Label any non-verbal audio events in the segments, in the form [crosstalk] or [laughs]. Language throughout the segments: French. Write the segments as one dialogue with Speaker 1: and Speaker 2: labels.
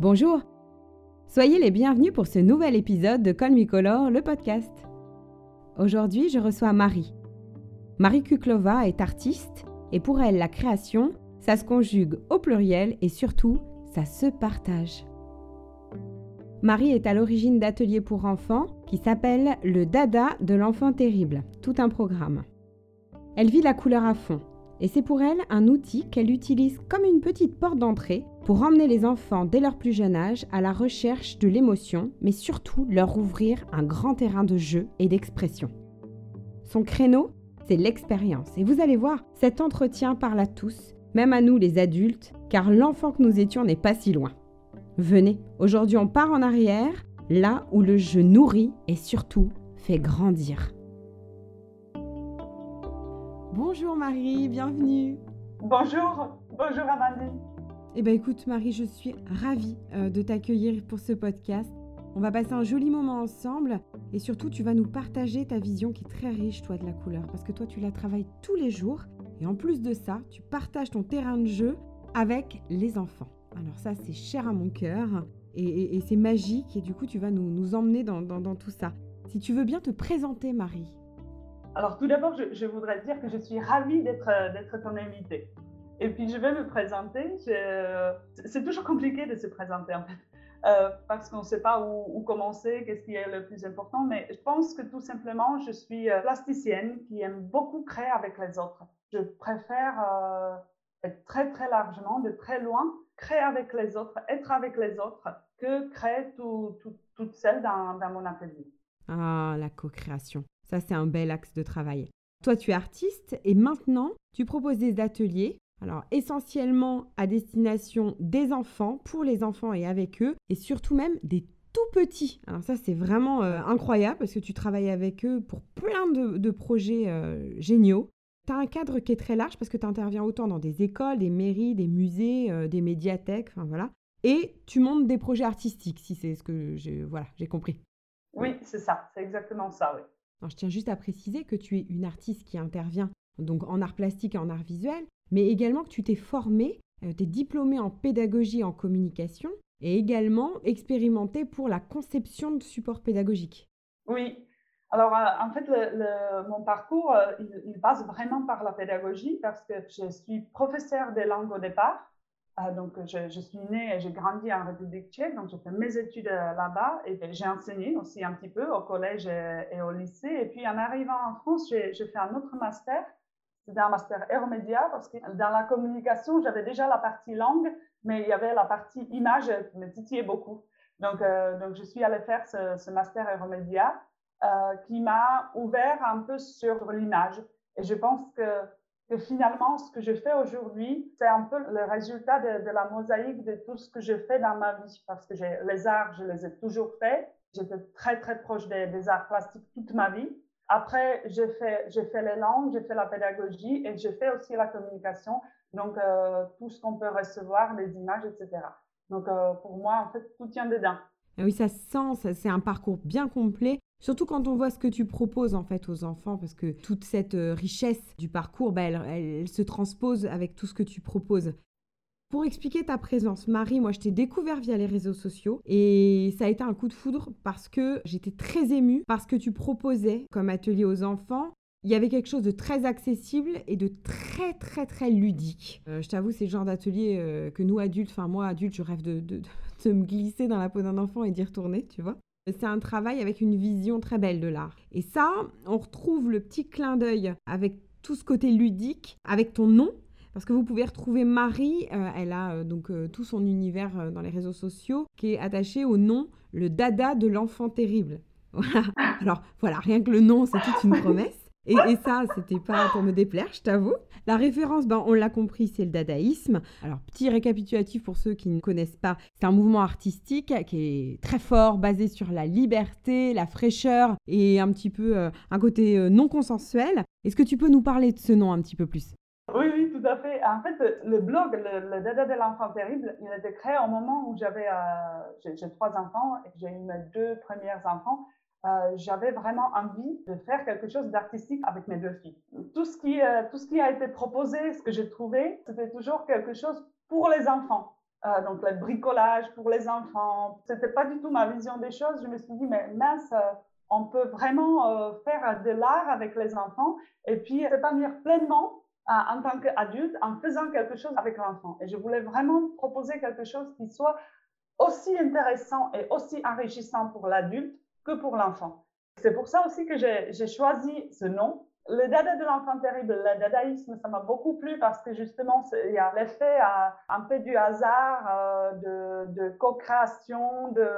Speaker 1: Bonjour Soyez les bienvenus pour ce nouvel épisode de Call Color, le podcast. Aujourd'hui, je reçois Marie. Marie Kuklova est artiste et pour elle, la création, ça se conjugue au pluriel et surtout, ça se partage. Marie est à l'origine d'ateliers pour enfants qui s'appelle le Dada de l'enfant terrible, tout un programme. Elle vit la couleur à fond et c'est pour elle un outil qu'elle utilise comme une petite porte d'entrée pour emmener les enfants dès leur plus jeune âge à la recherche de l'émotion, mais surtout leur ouvrir un grand terrain de jeu et d'expression. Son créneau, c'est l'expérience. Et vous allez voir, cet entretien parle à tous, même à nous les adultes, car l'enfant que nous étions n'est pas si loin. Venez, aujourd'hui on part en arrière, là où le jeu nourrit et surtout fait grandir. Bonjour Marie, bienvenue.
Speaker 2: Bonjour, bonjour Amandine.
Speaker 1: Eh bien écoute Marie, je suis ravie euh, de t'accueillir pour ce podcast. On va passer un joli moment ensemble et surtout tu vas nous partager ta vision qui est très riche toi de la couleur parce que toi tu la travailles tous les jours et en plus de ça tu partages ton terrain de jeu avec les enfants. Alors ça c'est cher à mon cœur et, c'est magique et du coup tu vas nous, emmener dans tout ça. Si tu veux bien te présenter Marie.
Speaker 2: Alors tout d'abord, je, voudrais dire que je suis ravie d'être ton invitée. Et puis je vais me présenter. C'est toujours compliqué de se présenter en fait. Euh, parce qu'on ne sait pas où, commencer, qu'est-ce qui est le plus important. Mais je pense que tout simplement, je suis euh, plasticienne qui aime beaucoup créer avec les autres. Je préfère euh, être très très largement, de très loin, créer avec les autres, être avec les autres, que créer tout, toute seule dans, dans mon atelier.
Speaker 1: Ah, la co-création. Ça, c'est un bel axe de travail. Toi, tu es artiste et maintenant, tu proposes des ateliers, alors essentiellement à destination des enfants, pour les enfants et avec eux, et surtout même des tout petits. Alors ça, c'est vraiment euh, incroyable parce que tu travailles avec eux pour plein de, projets euh, géniaux. Tu as un cadre qui est très large parce que tu interviens autant dans des écoles, des mairies, des musées, euh, des médiathèques, enfin voilà. Et tu montes des projets artistiques, si c'est ce que j'ai voilà, compris.
Speaker 2: Oui, c'est ça, c'est exactement ça, oui
Speaker 1: je tiens juste à préciser que tu es une artiste qui intervient donc en art plastique et en art visuel, mais également que tu t'es formée, euh, tu es diplômée en pédagogie et en communication et également expérimentée pour la conception de supports pédagogiques.
Speaker 2: Oui. Alors, euh, en fait, mon parcours, euh, il, passe vraiment par la pédagogie parce que je suis professeure de langue au départ. Ah, donc, je, suis née et j'ai grandi en République tchèque, donc j'ai fait mes études euh, là-bas et j'ai enseigné aussi un petit peu au collège et, au lycée. Et puis, en arrivant en France, j'ai fait un autre master. C'était un master air parce que dans la communication, j'avais déjà la partie langue, mais il y avait la partie image qui me titillait beaucoup. Donc, euh, donc je suis allée faire ce, master air euh, qui m'a ouvert un peu sur l'image. Et je pense que que finalement, ce que je fais aujourd'hui, c'est un peu le résultat de, la mosaïque de tout ce que je fais dans ma vie. Parce que les arts, je les ai toujours faits. J'étais très, très proche des, arts plastiques toute ma vie. Après, fait, fait les langues, j'ai fait la pédagogie et j'ai fait aussi la communication. Donc, euh, tout ce qu'on peut recevoir, les images, etc. Donc, euh, pour moi, en fait, tout tient dedans.
Speaker 1: Oui, ça sent, c'est un parcours bien complet. Surtout quand on voit ce que tu proposes en fait aux enfants, parce que toute cette euh, richesse du parcours, bah, elle, se transpose avec tout ce que tu proposes. Pour expliquer ta présence, Marie, moi je t'ai découvert via les réseaux sociaux et ça a été un coup de foudre parce que j'étais très émue parce que tu proposais comme atelier aux enfants il y avait quelque chose de très accessible et de très très très ludique. Euh, je t'avoue, c'est le genre d'atelier euh, que nous adultes, enfin moi adulte, je rêve de, de, de, me glisser dans la peau d'un enfant et d'y retourner, tu vois. C'est un travail avec une vision très belle de l'art. Et ça, on retrouve le petit clin d'œil avec tout ce côté ludique, avec ton nom, parce que vous pouvez retrouver Marie, euh, elle a euh, donc euh, tout son univers dans les réseaux sociaux qui est attaché au nom le dada de l'enfant terrible. [laughs] Alors voilà, rien que le nom, c'est toute une promesse. Et, et ça, c'était pas pour me déplaire, je t'avoue. La référence, ben, on l'a compris, c'est le dadaïsme. Alors, petit récapitulatif pour ceux qui ne connaissent pas, c'est un mouvement artistique qui est très fort, basé sur la liberté, la fraîcheur et un petit peu un côté non consensuel. Est-ce que tu peux nous parler de ce nom un petit peu plus?
Speaker 2: Oui, oui, En fait, le blog, le, Dada de l'enfant terrible, il a été créé au moment où j'avais, euh, j'ai trois enfants et j'ai eu mes deux premiers enfants. Euh, j'avais vraiment envie de faire quelque chose d'artistique avec mes deux filles. Tout ce, qui, euh, tout ce qui a été proposé, ce que j'ai trouvé, c'était toujours quelque chose pour les enfants. donc le bricolage pour les enfants. C'était pas du tout ma vision des choses. Je me suis dit, mais mince, on peut vraiment faire de l'art avec les enfants et puis s'épanouir pleinement en tant qu'adulte en faisant quelque chose avec l'enfant. Et je voulais vraiment proposer quelque chose qui soit aussi intéressant et aussi enrichissant pour l'adulte que pour l'enfant. C'est pour ça aussi que j'ai choisi ce nom le dada de l'enfant terrible, le dadaïsme, ça m'a beaucoup plu parce que justement, il y a l'effet un peu du hasard, euh, de, co-création, de,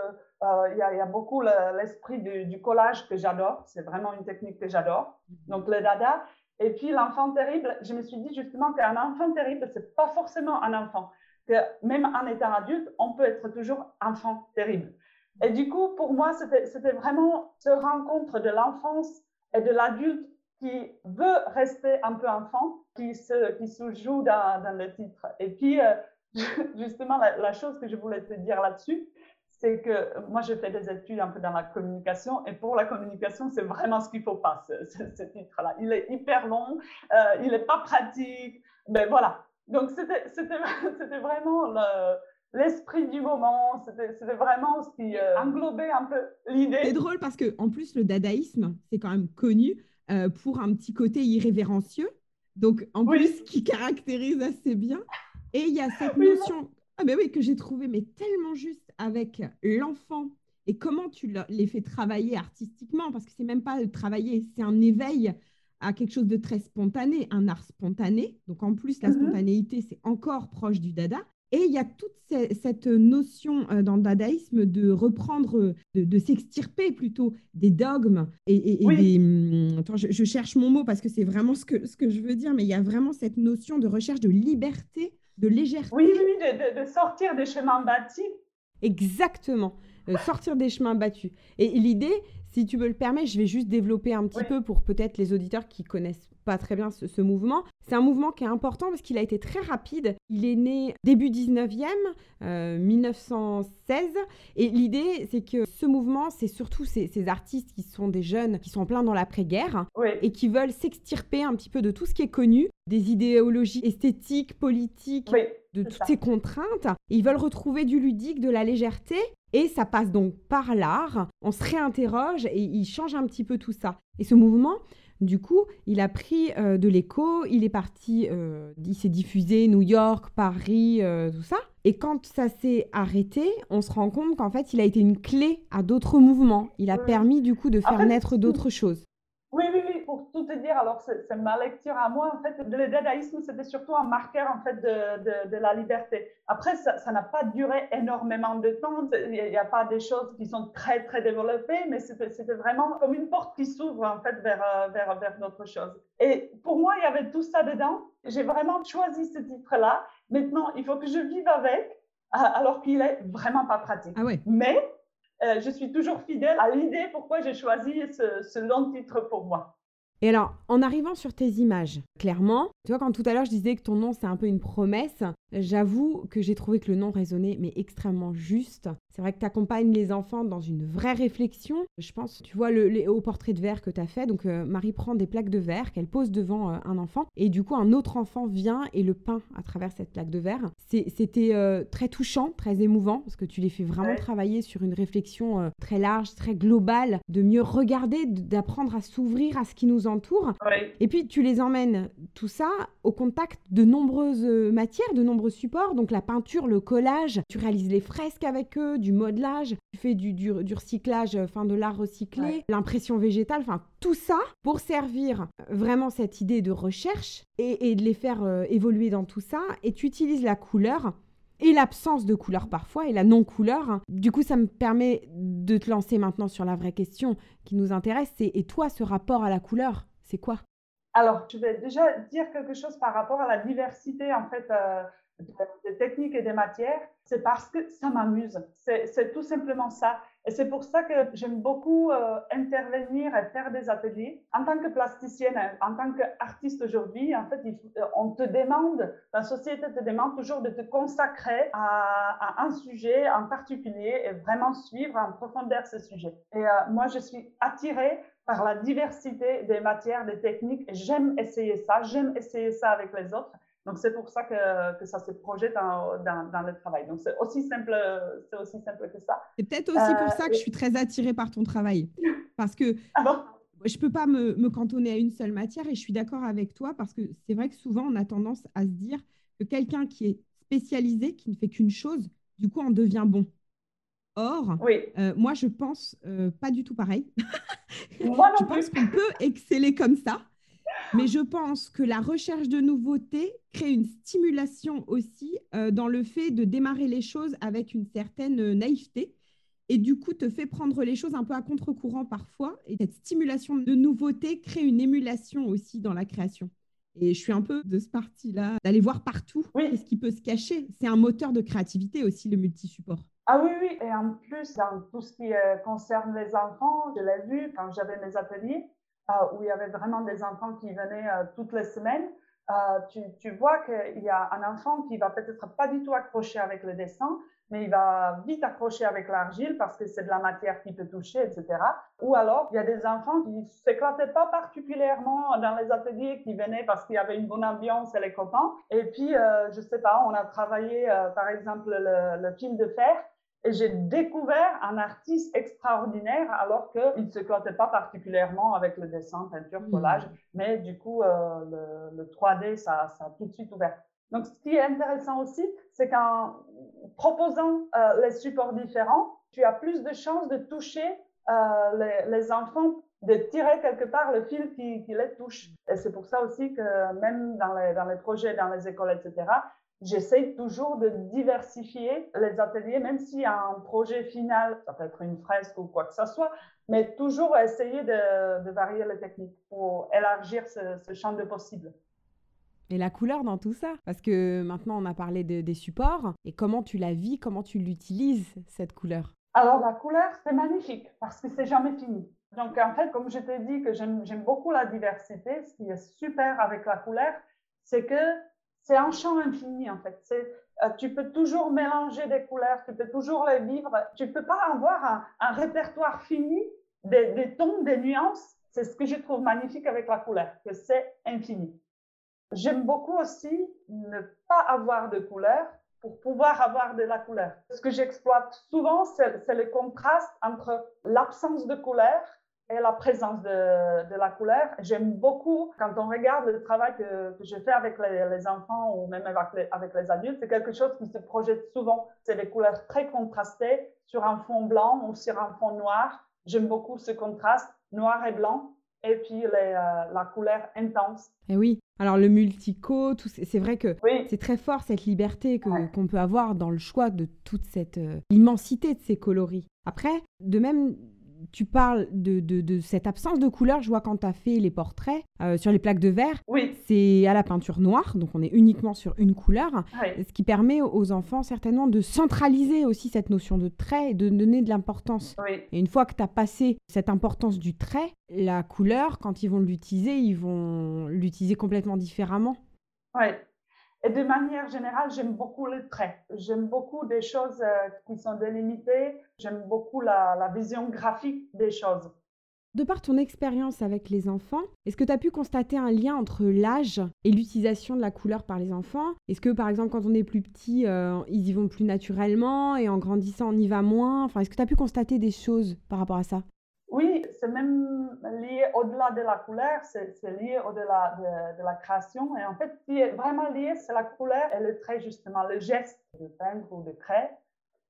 Speaker 2: euh, il, y a, beaucoup l'esprit du, collage que j'adore. C'est vraiment une technique que j'adore. Donc, le dada. Et puis, l'enfant terrible, je me suis dit justement qu'un enfant terrible, c'est pas forcément un enfant. Que même en étant adulte, on peut être toujours enfant terrible. Et du coup, pour moi, c'était vraiment ce rencontre de l'enfance et de l'adulte qui veut rester un peu enfant, qui se, joue dans, dans le titre. Et puis, euh, [laughs] justement, la, chose que je voulais te dire là-dessus, c'est que moi, je fais des études un peu dans la communication, et pour la communication, c'est vraiment ce qu'il faut pas, ce, titre-là. Il est hyper long, euh, il n'est pas pratique, mais voilà. Donc, c'était [laughs] vraiment l'esprit du moment, c'était vraiment ce qui euh, englobait un peu l'idée.
Speaker 1: C'est drôle parce que en plus le dadaïsme, c'est quand même connu euh, pour un petit côté irrévérencieux, donc en plus qui caractérise assez bien. Et il y a cette notion ah oui, que j'ai trouvé mais tellement juste avec l'enfant et comment tu les fais travailler artistiquement, parce que c'est même pas travailler, c'est un éveil à quelque chose de très spontané, un art spontané. Donc en plus, la mm-hmm. spontanéité, c'est encore proche du dada. Et il y a toute cette notion euh, dans le dadaïsme de reprendre, de, s'extirper plutôt des dogmes et, des... Hum, attends, je, cherche mon mot parce que c'est vraiment ce que, ce que je veux dire, mais il y a vraiment cette notion de recherche de liberté, de légèreté.
Speaker 2: Oui, oui, de, sortir des chemins battus.
Speaker 1: Exactement, euh, sortir des chemins battus. Et l'idée, si tu me le permets, je vais juste développer un petit peu pour peut-être les auditeurs qui connaissent pas très bien ce, mouvement. C'est un mouvement qui est important parce qu'il a été très rapide. Il est né début 19e, 1916. Euh, et l'idée, c'est que ce mouvement, c'est surtout ces, artistes qui sont des jeunes, qui sont en plein dans l'après-guerre et qui veulent s'extirper un petit peu de tout ce qui est connu, des idéologies esthétiques, politiques, de toutes ces contraintes. ils veulent retrouver du ludique, de la légèreté. Et ça passe donc par l'art. On se réinterroge et ils changent un petit peu tout ça. Et ce mouvement, du coup, il a pris euh, de l'écho, il est parti, euh, il s'est diffusé New York, Paris, euh, tout ça. Et quand ça s'est arrêté, on se rend compte qu'en fait, il a été une clé à d'autres mouvements. Il a permis du coup de faire naître d'autres choses.
Speaker 2: Oui, oui, oui, tout te dire, alors c'est ma lecture à moi, en fait, le dadaïsme, c'était surtout un marqueur, en fait, de, de, la liberté. Après, ça n'a pas duré énormément de temps, il n'y a, pas des choses qui sont très, très développées, mais c'était vraiment comme une porte qui s'ouvre, en fait, vers, euh, vers, vers d'autres choses. Et pour moi, il y avait tout ça dedans. J'ai vraiment choisi ce titre-là. Maintenant, il faut que je vive avec, euh, alors qu'il est vraiment pas pratique.
Speaker 1: Ah.
Speaker 2: Mais euh, je suis toujours fidèle à l'idée pourquoi j'ai choisi ce, ce long titre pour moi.
Speaker 1: Et alors, en arrivant sur tes images, clairement, tu vois, quand tout à l'heure je disais que ton nom c'est un peu une promesse, j'avoue que j'ai trouvé que le nom résonnait mais extrêmement juste. C'est vrai que tu accompagnes les enfants dans une vraie réflexion. Je pense, tu vois, le, haut portrait de verre que tu as fait. Donc, euh, Marie prend des plaques de verre qu'elle pose devant euh, un enfant. Et du coup, un autre enfant vient et le peint à travers cette plaque de verre. C'était euh, très touchant, très émouvant, parce que tu les fais vraiment travailler sur une réflexion très large, très globale, de mieux regarder, d'apprendre à s'ouvrir à ce qui nous entoure. Et puis, tu les emmènes, tout ça, au contact de nombreuses matières, de nombreux supports. Donc, la peinture, le collage, tu réalises les fresques avec eux, du modelage, tu fais du, du, recyclage, enfin de l'art recyclé, l'impression végétale, enfin tout ça pour servir vraiment cette idée de recherche et, de les faire euh, évoluer dans tout ça. Et tu utilises la couleur et l'absence de couleur parfois et la non-couleur. Du coup, ça me permet de te lancer maintenant sur la vraie question qui nous intéresse. C'est et toi, ce rapport à la couleur, c'est quoi?
Speaker 2: Alors, je vais déjà dire quelque chose par rapport à la diversité en fait. Euh, des techniques et des matières, c'est parce que ça m'amuse. C'est tout simplement ça. Et c'est pour ça que j'aime beaucoup euh, intervenir et faire des ateliers. En tant que plasticienne, en tant qu'artiste aujourd'hui, en fait, euh, on te demande, la société te demande toujours de te consacrer à, un sujet en particulier et vraiment suivre en profondeur ce sujet. Et euh, moi, je suis attirée par la diversité des matières, des techniques. J'aime essayer ça, j'aime essayer ça avec les autres. Donc, c'est pour ça que, que, ça se projette dans, dans, le travail. Donc, c'est aussi simple, c'est aussi simple que ça.
Speaker 1: C'est peut-être aussi pour ça que je suis très attirée par ton travail. [laughs] Parce que ah je ne peux pas me, me, cantonner à une seule matière et je suis d'accord avec toi parce que c'est vrai que souvent, on a tendance à se dire que quelqu'un qui est spécialisé, qui ne fait qu'une chose, du coup, en devient bon. Or, euh, moi, je pense euh, pas du tout pareil. Moi [laughs] je pense qu'on peut exceller comme ça. Mais je pense que la recherche de nouveautés crée une stimulation aussi euh, dans le fait de démarrer les choses avec une certaine naïveté et du coup te fait prendre les choses un peu à contre-courant parfois. Et cette stimulation de nouveautés crée une émulation aussi dans la création. Et je suis un peu de ce parti-là, d'aller voir partout ce qui peut se cacher. C'est un moteur de créativité aussi, le multi-support.
Speaker 2: Ah oui, oui. Et en plus, dans tout ce qui euh, concerne les enfants, je l'ai vu quand j'avais mes ateliers, euh, où il y avait vraiment des enfants qui venaient euh, toutes les semaines. Tu, tu, vois qu'il y a un enfant qui va peut-être pas du tout accrocher avec le dessin, mais il va vite accrocher avec l'argile parce que c'est de la matière qui peut toucher, etc. Ou alors, il y a des enfants qui ne s'éclataient pas particulièrement dans les ateliers, qui venaient parce qu'il y avait une bonne ambiance et les copains. Et puis, euh, je ne sais pas, on a travaillé, euh, par exemple, le, le fil de fer. Et j'ai découvert un artiste extraordinaire alors qu'il ne s'éclatait pas particulièrement avec le dessin, peinture, mmh. collage. Mais du coup, euh, le, le, 3D, ça, ça a tout de suite ouvert. Donc, ce qui est intéressant aussi, c'est qu'en proposant euh, les supports différents, tu as plus de chances de toucher euh, les, enfants, de tirer quelque part le fil qui, les touche. Et c'est pour ça aussi que même dans les, dans les projets, dans les écoles, etc., j'essaie toujours de diversifier les ateliers, même si un projet final, ça peut être une fresque ou quoi que ce soit, mais toujours essayer de, varier les techniques pour élargir ce champ de possibles.
Speaker 1: Et la couleur dans tout ça Parce que maintenant, on a parlé des supports. Et comment tu la vis Comment tu l'utilises, cette couleur?
Speaker 2: Alors, la couleur, c'est magnifique parce que c'est jamais fini. Donc, en fait, comme je t'ai dit que j'aime beaucoup la diversité, ce qui est super avec la couleur, c'est que c'est un champ infini, en fait. Euh, tu peux toujours mélanger des couleurs, tu peux toujours les vivre. Tu ne peux pas avoir un, répertoire fini des, des tons, des nuances. C'est ce que je trouve magnifique avec la couleur, que c'est infini. J'aime beaucoup aussi ne pas avoir de couleur pour pouvoir avoir de la couleur. Ce que j'exploite souvent, c'est le contraste entre l'absence de couleur et la présence de, de la couleur. J'aime beaucoup, quand on regarde le travail que, que je fais avec les, enfants ou même avec les, avec les adultes, c'est quelque chose qui se projette souvent. C'est des couleurs très contrastées sur un fond blanc ou sur un fond noir. J'aime beaucoup ce contraste noir et blanc et puis euh, la couleur intense.
Speaker 1: Et eh oui, alors le multico, c'est vrai que c'est très fort cette liberté qu'on peut avoir dans le choix de toute cette euh, immensité de ces coloris. Après, de même, tu parles de, cette absence de couleur. Je vois quand tu as fait les portraits euh, sur les plaques de verre,
Speaker 2: oui.
Speaker 1: c'est à la peinture noire, donc on est uniquement sur une couleur, ce qui permet aux enfants certainement de centraliser aussi cette notion de trait et de donner de l'importance. Et une fois que tu as passé cette importance du trait, la couleur, quand ils vont l'utiliser, ils vont l'utiliser complètement différemment.
Speaker 2: Oui, et de manière générale, j'aime beaucoup le trait. J'aime beaucoup des choses euh, qui sont délimitées. J'aime beaucoup la, vision graphique des choses.
Speaker 1: De par ton expérience avec les enfants, est-ce que tu as pu constater un lien entre l'âge et l'utilisation de la couleur par les enfants? Est-ce que par exemple quand on est plus petit, euh, ils y vont plus naturellement et en grandissant on y va moins? Enfin, est-ce que tu as pu constater des choses par rapport à ça?
Speaker 2: Oui, c'est même lié au-delà de la couleur, c'est lié au-delà de, la création. Et en fait, ce qui est vraiment lié, c'est la couleur et le trait, justement, le geste de peindre ou de créer.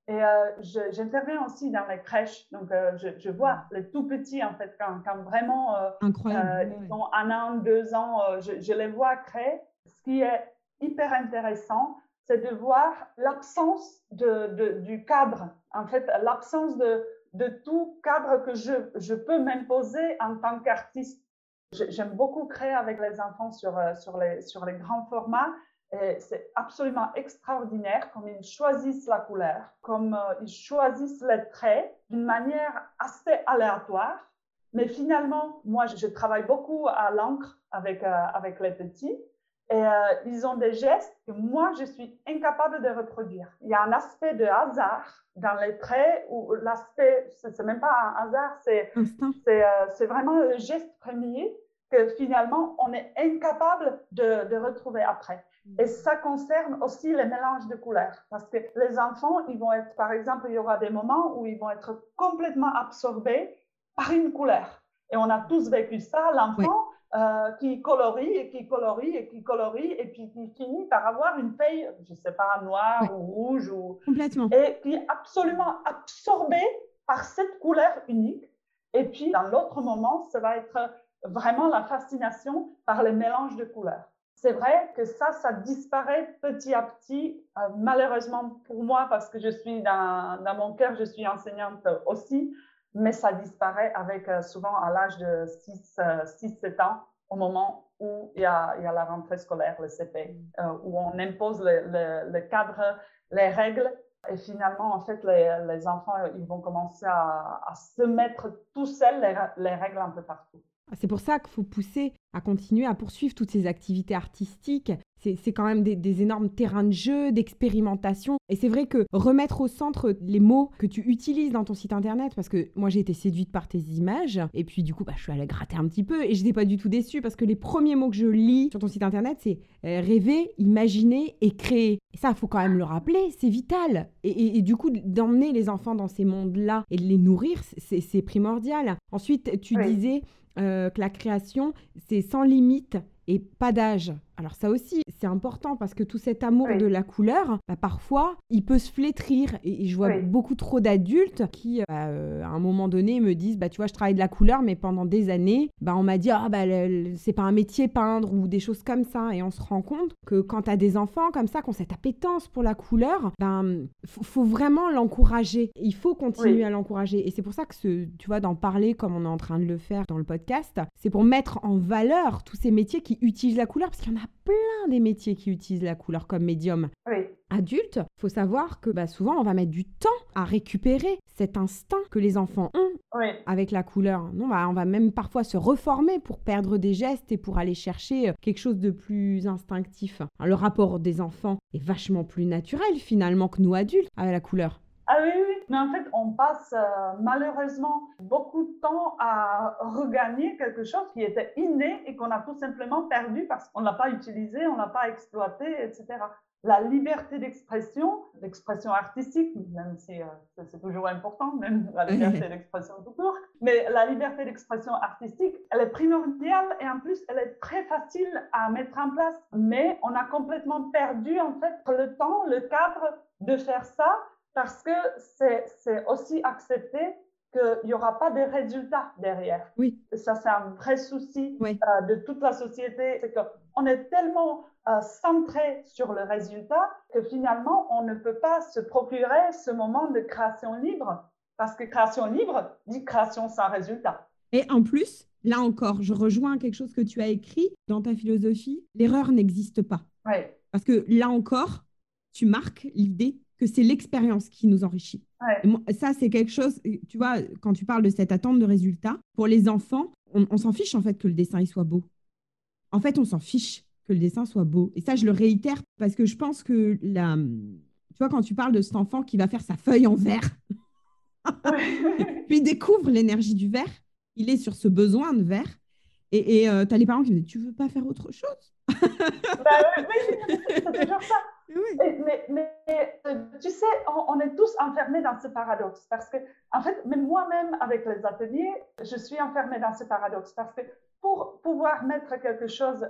Speaker 2: Et euh, j'interviens aussi dans les crèches. Donc, euh, je, vois les tout petits, en fait, quand, quand vraiment euh,
Speaker 1: Incroyable.
Speaker 2: ils ont un an, deux ans, je, je, les vois créer. Ce qui est hyper intéressant, c'est de voir l'absence de, de, du cadre, en fait, l'absence de, de tout cadre que je, je peux m'imposer en tant qu'artiste. J'aime beaucoup créer avec les enfants sur, euh, sur, les, sur les grands formats. C'est absolument extraordinaire comme ils choisissent la couleur, comme euh, ils choisissent les traits d'une manière assez aléatoire. Mais finalement, moi, je travaille beaucoup à l'encre avec, euh, avec les petits. Et ils ont des gestes que moi, je suis incapable de reproduire. Il y a un aspect de hasard dans les traits où l'aspect, c'est même pas un hasard, c'est euh, vraiment le geste premier que finalement on est incapable de, de retrouver après. Et ça concerne aussi les mélanges de couleurs. Parce que les enfants, ils vont être, par exemple, il y aura des moments où ils vont être complètement absorbés par une couleur. Et on a tous vécu ça. L'enfant euh, qui colorie et qui colorie et qui colorie et puis qui finit par avoir une feuille, je ne sais pas, noire ou rouge. Ou...
Speaker 1: Complètement.
Speaker 2: Et qui est absolument absorbé par cette couleur unique. Et puis, dans l'autre moment, ça va être vraiment la fascination par les mélanges de couleurs. C'est vrai que ça, ça disparaît petit à petit, euh, malheureusement pour moi, parce que je suis dans, dans mon cœur, je suis enseignante aussi, mais ça disparaît avec euh, souvent à l'âge de 6-7 euh, ans, au moment où il y, a, la rentrée scolaire, le CP, où on impose le, cadre, les règles et finalement, en fait, les, enfants, ils vont commencer à, se mettre tout seuls les, règles un peu partout.
Speaker 1: C'est pour ça qu'il faut pousser à continuer à poursuivre toutes ces activités artistiques. C'est quand même des, énormes terrains de jeu, d'expérimentation. Et c'est vrai que remettre au centre les mots que tu utilises dans ton site internet, parce que moi j'ai été séduite par tes images, et puis du coup bah, je suis allée gratter un petit peu, et je n'étais pas du tout déçue, parce que les premiers mots que je lis sur ton site internet, c'est euh, rêver, imaginer et créer. Et ça, il faut quand même le rappeler, c'est vital. Et, du coup, d'emmener les enfants dans ces mondes-là et de les nourrir, c'est primordial. Ensuite, tu disais euh, que la création, c'est sans limite et pas d'âge. Alors ça aussi, c'est important parce que tout cet amour de la couleur, bah, parfois, il peut se flétrir. Et, je vois beaucoup trop d'adultes qui, euh, à un moment donné, me disent, bah tu vois, je travaille de la couleur, mais pendant des années, bah on m'a dit, ah bah c'est pas un métier peindre ou des choses comme ça. Et on se rend compte que quand tu as des enfants comme ça, qui ont cette appétence pour la couleur, ben faut, vraiment l'encourager. Il faut continuer à l'encourager. Et c'est pour ça que, ce, tu vois, d'en parler comme on est en train de le faire dans le podcast, c'est pour mettre en valeur tous ces métiers qui utilisent la couleur, parce qu'il y en a plein des métiers qui utilisent la couleur comme médium.
Speaker 2: Oui.
Speaker 1: Adulte, faut savoir que bah, souvent on va mettre du temps à récupérer cet instinct que les enfants ont avec la couleur. Non, bah, on va même parfois se reformer pour perdre des gestes et pour aller chercher euh, quelque chose de plus instinctif. Le rapport des enfants est vachement plus naturel finalement que nous adultes avec la couleur.
Speaker 2: Ah oui, oui, mais en fait, on passe euh, malheureusement beaucoup de temps à regagner quelque chose qui était inné et qu'on a tout simplement perdu parce qu'on ne l'a pas utilisé, on ne l'a pas exploité, etc. La liberté d'expression, l'expression artistique, même si euh, c'est toujours important, même [laughs] la liberté [laughs] d'expression tout court, mais la liberté d'expression artistique, elle est primordiale et en plus, elle est très facile à mettre en place. Mais on a complètement perdu en fait le temps, le cadre de faire ça parce que c'est aussi accepter qu'il n'y aura pas de résultats derrière.
Speaker 1: Oui.
Speaker 2: Ça, c'est un vrai souci euh, de toute la société. C'est qu'on est tellement euh, centré sur le résultat que finalement, on ne peut pas se procurer ce moment de création libre. Parce que création libre dit création sans résultat.
Speaker 1: Et en plus, là encore, je rejoins quelque chose que tu as écrit dans ta philosophie, l'erreur n'existe pas.
Speaker 2: Oui.
Speaker 1: Parce que là encore, tu marques l'idée que c'est l'expérience qui nous enrichit. ça, c'est quelque chose, tu vois, quand tu parles de cette attente de résultat, pour les enfants, on, s'en fiche en fait que le dessin il soit beau. En fait, on s'en fiche que le dessin soit beau. Et ça, je le réitère parce que je pense que la, tu vois, quand tu parles de cet enfant qui va faire sa feuille en verre, [laughs] [laughs] puis il découvre l'énergie du verre, il est sur ce besoin de verre. Et euh, tu as les parents qui me disent Tu veux pas faire autre chose?
Speaker 2: Bah, Oui, c'est toujours ça mais, mais, euh, tu sais, on, est tous enfermés dans ce paradoxe parce que, en fait, même moi-même avec les ateliers, je suis enfermée dans ce paradoxe parce que pour pouvoir mettre quelque chose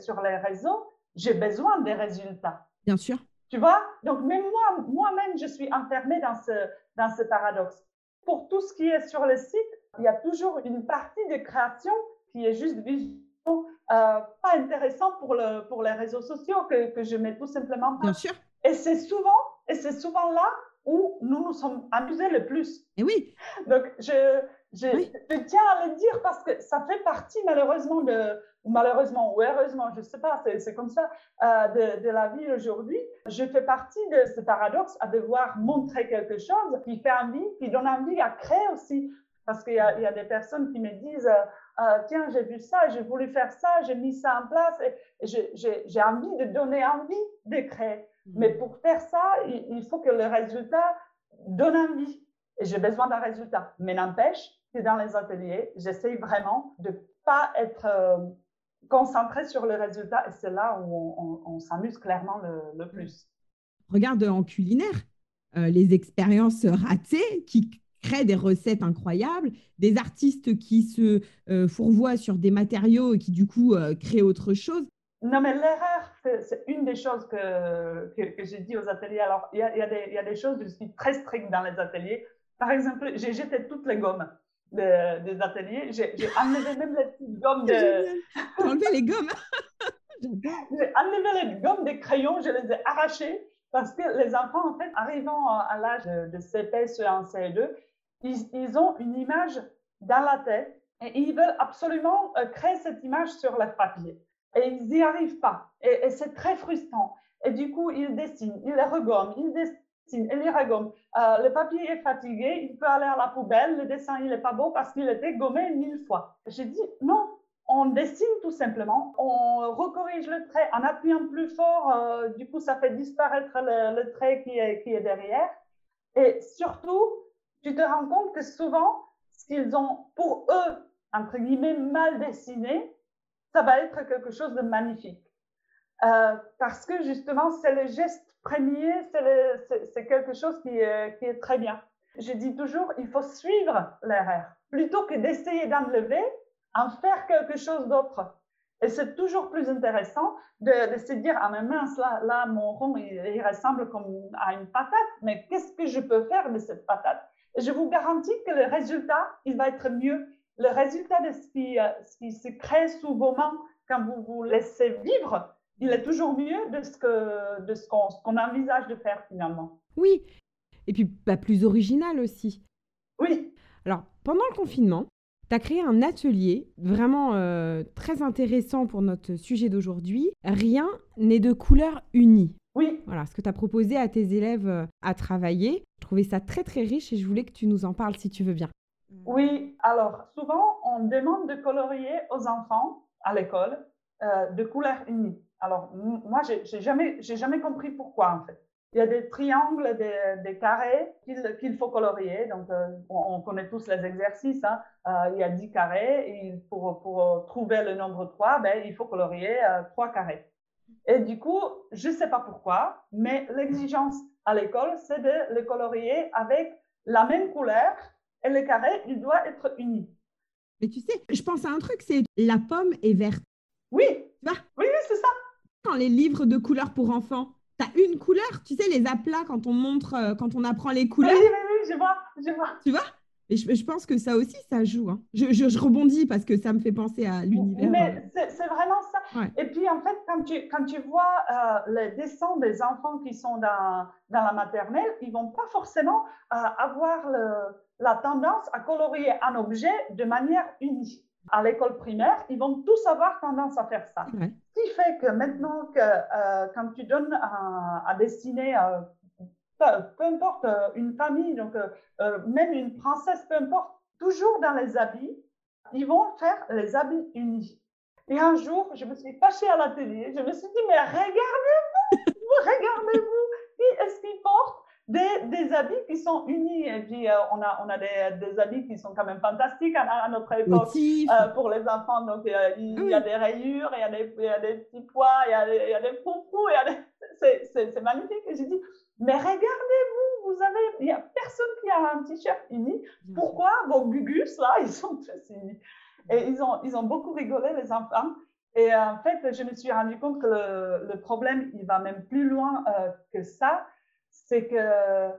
Speaker 2: sur les réseaux, j'ai besoin des résultats.
Speaker 1: Bien sûr.
Speaker 2: Tu vois? Donc, même moi, moi-même, je suis enfermée dans ce, dans ce paradoxe. Pour tout ce qui est sur le site, il y a toujours une partie de création qui est juste visuelle euh, pas intéressant pour, le, pour les réseaux sociaux que, que je mets tout simplement
Speaker 1: Bien sûr.
Speaker 2: Et c'est souvent, et c'est souvent là où nous nous sommes amusés le plus.
Speaker 1: Et oui.
Speaker 2: Donc, je, je, je, tiens à le dire parce que ça fait partie malheureusement de, ou malheureusement ou heureusement, je ne sais pas, c'est comme ça, euh, de, de, la vie aujourd'hui. Je fais partie de ce paradoxe à devoir montrer quelque chose qui fait envie, qui donne envie à créer aussi. Parce qu'il y, y, a des personnes qui me disent, euh, tiens, j'ai vu ça, j'ai voulu faire ça, j'ai mis ça en place et, j'ai envie de donner envie de créer. Mhm. Mais pour faire ça, il, faut que le résultat donne envie. Et j'ai besoin d'un résultat. Mais n'empêche que dans les ateliers, j'essaye vraiment de pas être, euh, concentré sur le résultat et c'est là où on, s'amuse clairement le, plus.
Speaker 1: Regarde en culinaire, euh, les expériences ratées qui créent des recettes incroyables, des artistes qui se euh, fourvoient sur des matériaux et qui du coup euh, créent autre chose.
Speaker 2: Non, mais l'erreur, c'est une des choses que, que, j'ai dit aux ateliers. Alors, il y a, y a, des choses, je suis très stricte dans les ateliers. Par exemple, j'ai jeté toutes les gommes des ateliers. J'ai enlevé même les petites gommes de. [laughs]
Speaker 1: enlevé les gommes? [laughs]
Speaker 2: J'ai enlevé les gommes des crayons, je les ai arrachées parce que les enfants, en fait, arrivant à l'âge de CP, CE1, CE2, ils, ils, ont une image dans la tête et ils veulent absolument euh, créer cette image sur le papier. Et ils n'y arrivent pas. Et, c'est très frustrant. Et du coup, ils dessinent, ils regomment, ils dessinent il euh, le papier est fatigué, il peut aller à la poubelle, le dessin il n'est pas beau parce qu'il était gommé mille fois. J'ai dit non, on dessine tout simplement, on recorrige le trait en appuyant plus fort, euh, du coup ça fait disparaître le, trait qui est, qui est derrière. Et surtout, tu te rends compte que souvent, ce qu'ils ont pour eux, entre guillemets, mal dessiné, ça va être quelque chose de magnifique. Euh, parce que justement, c'est le geste premier, c'est quelque chose qui est, très bien. Je dis toujours, il faut suivre l'erreur. Plutôt que d'essayer d'enlever, en faire quelque chose d'autre. Et c'est toujours plus intéressant de, se dire, ah mais mince, là, mon rond, il, ressemble comme à une patate, mais qu'est-ce que je peux faire de cette patate? Je vous garantis que le résultat, il va être mieux. Le résultat de ce qui, euh, ce qui se crée sous vos mains quand vous vous laissez vivre, il est toujours mieux de ce que de ce qu'on envisage de faire finalement.
Speaker 1: Oui, et puis pas plus original aussi.
Speaker 2: Oui.
Speaker 1: Alors, pendant le confinement, tu as créé un atelier vraiment euh, très intéressant pour notre sujet d'aujourd'hui. Rien n'est de couleur unie.
Speaker 2: Oui.
Speaker 1: Voilà, ce que tu as proposé à tes élèves euh, à travailler. Je trouvais ça très très riche et je voulais que tu nous en parles si tu veux bien.
Speaker 2: Oui, alors souvent on demande de colorier aux enfants à l'école euh, de couleur unie. Alors, moi, j'ai jamais, jamais compris pourquoi, en fait. Il y a des triangles, des, carrés qu'il faut colorier. Donc, euh, on, connaît tous les exercices. Hein. Euh, il y a 10 carrés et pour, pour trouver le nombre 3, ben, il faut colorier euh, 3 carrés. Et du coup, je ne sais pas pourquoi, mais l'exigence à l'école, c'est de le colorier avec la même couleur et le carré, il doit être uni.
Speaker 1: Mais tu sais, je pense à un truc, c'est la pomme est verte.
Speaker 2: Oui, oui, oui, c'est ça
Speaker 1: dans les livres de couleurs pour enfants Tu as une couleur, tu sais, les aplats quand on montre, euh, quand on apprend les couleurs.
Speaker 2: Oui, oui, oui, je vois, je vois.
Speaker 1: Tu vois? Et je, pense que ça aussi, ça joue. Hein. Je, je, rebondis parce que ça me fait penser à l'univers.
Speaker 2: Mais euh. c'est vraiment ça. Et puis, en fait, quand tu, quand tu vois euh, les dessins des enfants qui sont dans, dans la maternelle, ils vont pas forcément avoir le, la tendance à colorier un objet de manière unie à l'école primaire, ils vont tous avoir tendance à faire ça. Ce qui fait que maintenant que euh, quand tu donnes à, dessiner, euh, peu, importe euh, une famille, donc même une princesse, peu importe, toujours dans les habits, ils vont faire les habits unis. Et un jour, je me suis fâchée à la télé, je me suis dit, mais regardez-vous, regardez-vous, qui est-ce qui porte des, habits qui sont unis. Et puis, euh, on a, on a des, des, habits qui sont quand même fantastiques à, notre époque euh, pour les enfants. Donc, euh, il, y a des rayures, il y a des, il y a des petits pois, il y a des, il y a des foufous, [laughs] c'est magnifique. Et j'ai dit, mais regardez-vous, vous avez, il n'y a personne qui a un t-shirt uni. Pourquoi vos gugus, là, ils sont tous unis? Et ils ont, ils ont beaucoup rigolé, les enfants. Et en fait, je me suis rendu compte que le, le problème, il va même plus loin que ça c'est que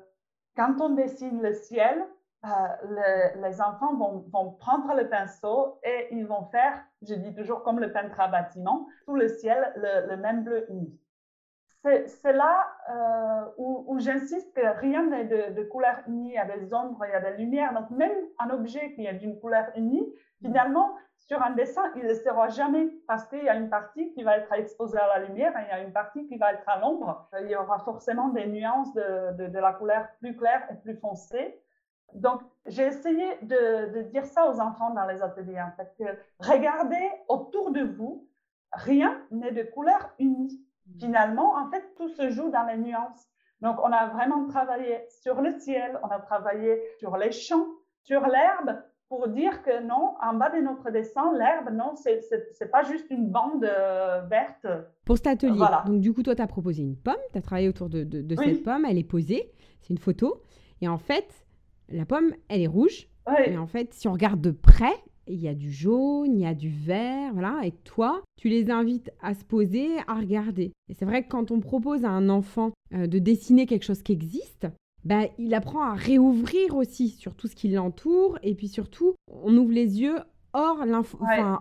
Speaker 2: quand on dessine le ciel, euh, les enfants vont, prendre le pinceau et ils vont faire, je dis toujours comme le peintre à bâtiment, tout le ciel le, même bleu uni. C'est là euh, où, j'insiste que rien n'est de, couleur unie, il y a des ombres, il y a des lumières. Donc même un objet qui est d'une couleur unie, finalement, sur un dessin, il ne sera jamais parce qu'il y a une partie qui va être exposée à la lumière et il y a une partie qui va être à l'ombre. Il y aura forcément des nuances de, la couleur plus claire et plus foncée. Donc, j'ai essayé de, dire ça aux enfants dans les ateliers, en que regardez autour de vous, rien n'est de couleur unie. Finalement, en fait, tout se joue dans les nuances. Donc, on a vraiment travaillé sur le ciel, on a travaillé sur les champs, sur l'herbe, pour dire que non, en bas de notre dessin, l'herbe, non, c'est n'est pas juste une bande euh, verte.
Speaker 1: Pour cet atelier, donc du coup, toi, tu as proposé une pomme, tu as travaillé autour de, de, cette pomme, elle est posée, c'est une photo. Et en fait, la pomme, elle est rouge. Et en fait, si on regarde de près, il y a du jaune, il y a du vert, voilà. Et toi, tu les invites à se poser, à regarder. Et c'est vrai que quand on propose à un enfant euh, de dessiner quelque chose qui existe, ben, il apprend à réouvrir aussi sur tout ce qui l'entoure. Et puis surtout, on ouvre les yeux hors,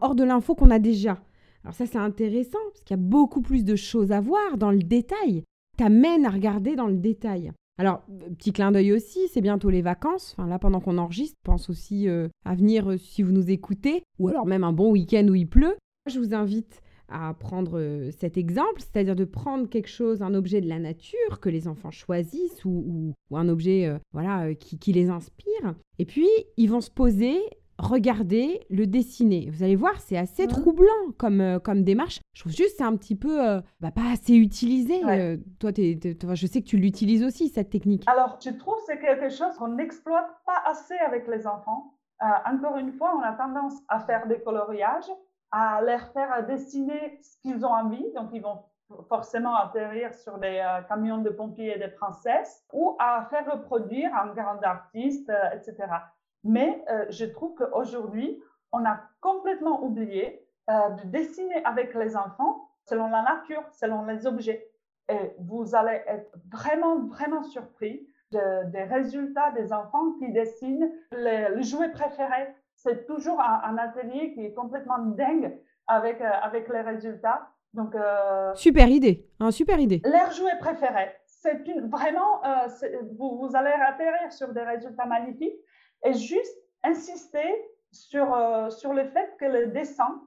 Speaker 1: hors de l'info qu'on a déjà. Alors ça, c'est intéressant, parce qu'il y a beaucoup plus de choses à voir dans le détail. T'amène à regarder dans le détail. Alors, petit clin d'œil aussi, c'est bientôt les vacances. Là, pendant qu'on enregistre, pense aussi euh, à venir euh, si vous nous écoutez, ou alors même un bon week-end où il pleut. Je vous invite à prendre euh, cet exemple, c'est-à-dire de prendre quelque chose, un objet de la nature que les enfants choisissent ou, un objet voilà, qui, qui, les inspire. Et puis, ils vont se poser regardez, le dessiner. Vous allez voir, c'est assez troublant comme, euh, comme démarche. Je trouve juste c'est un petit peu euh, bah, pas assez utilisé. Euh, toi, je sais que tu l'utilises aussi, cette technique.
Speaker 2: Alors, je trouve que c'est quelque chose qu'on n'exploite pas assez avec les enfants? encore une fois, on a tendance à faire des coloriages, à les faire dessiner ce qu'ils ont envie. Donc, ils vont forcément atterrir sur des camions de pompiers et des princesses ou à faire reproduire un grand artiste, etc. Mais euh, je trouve qu'aujourd'hui, on a complètement oublié euh, de dessiner avec les enfants selon la nature, selon les objets. Et vous allez être vraiment, vraiment surpris des résultats des enfants qui dessinent le jouet préféré. C'est toujours un, atelier qui est complètement dingue avec, euh, avec les résultats. Donc,
Speaker 1: super idée, un super idée.
Speaker 2: Leur jouet préféré, c'est vraiment, vous, vous allez atterrir sur des résultats magnifiques et juste insister sur, euh, sur le fait que le dessin,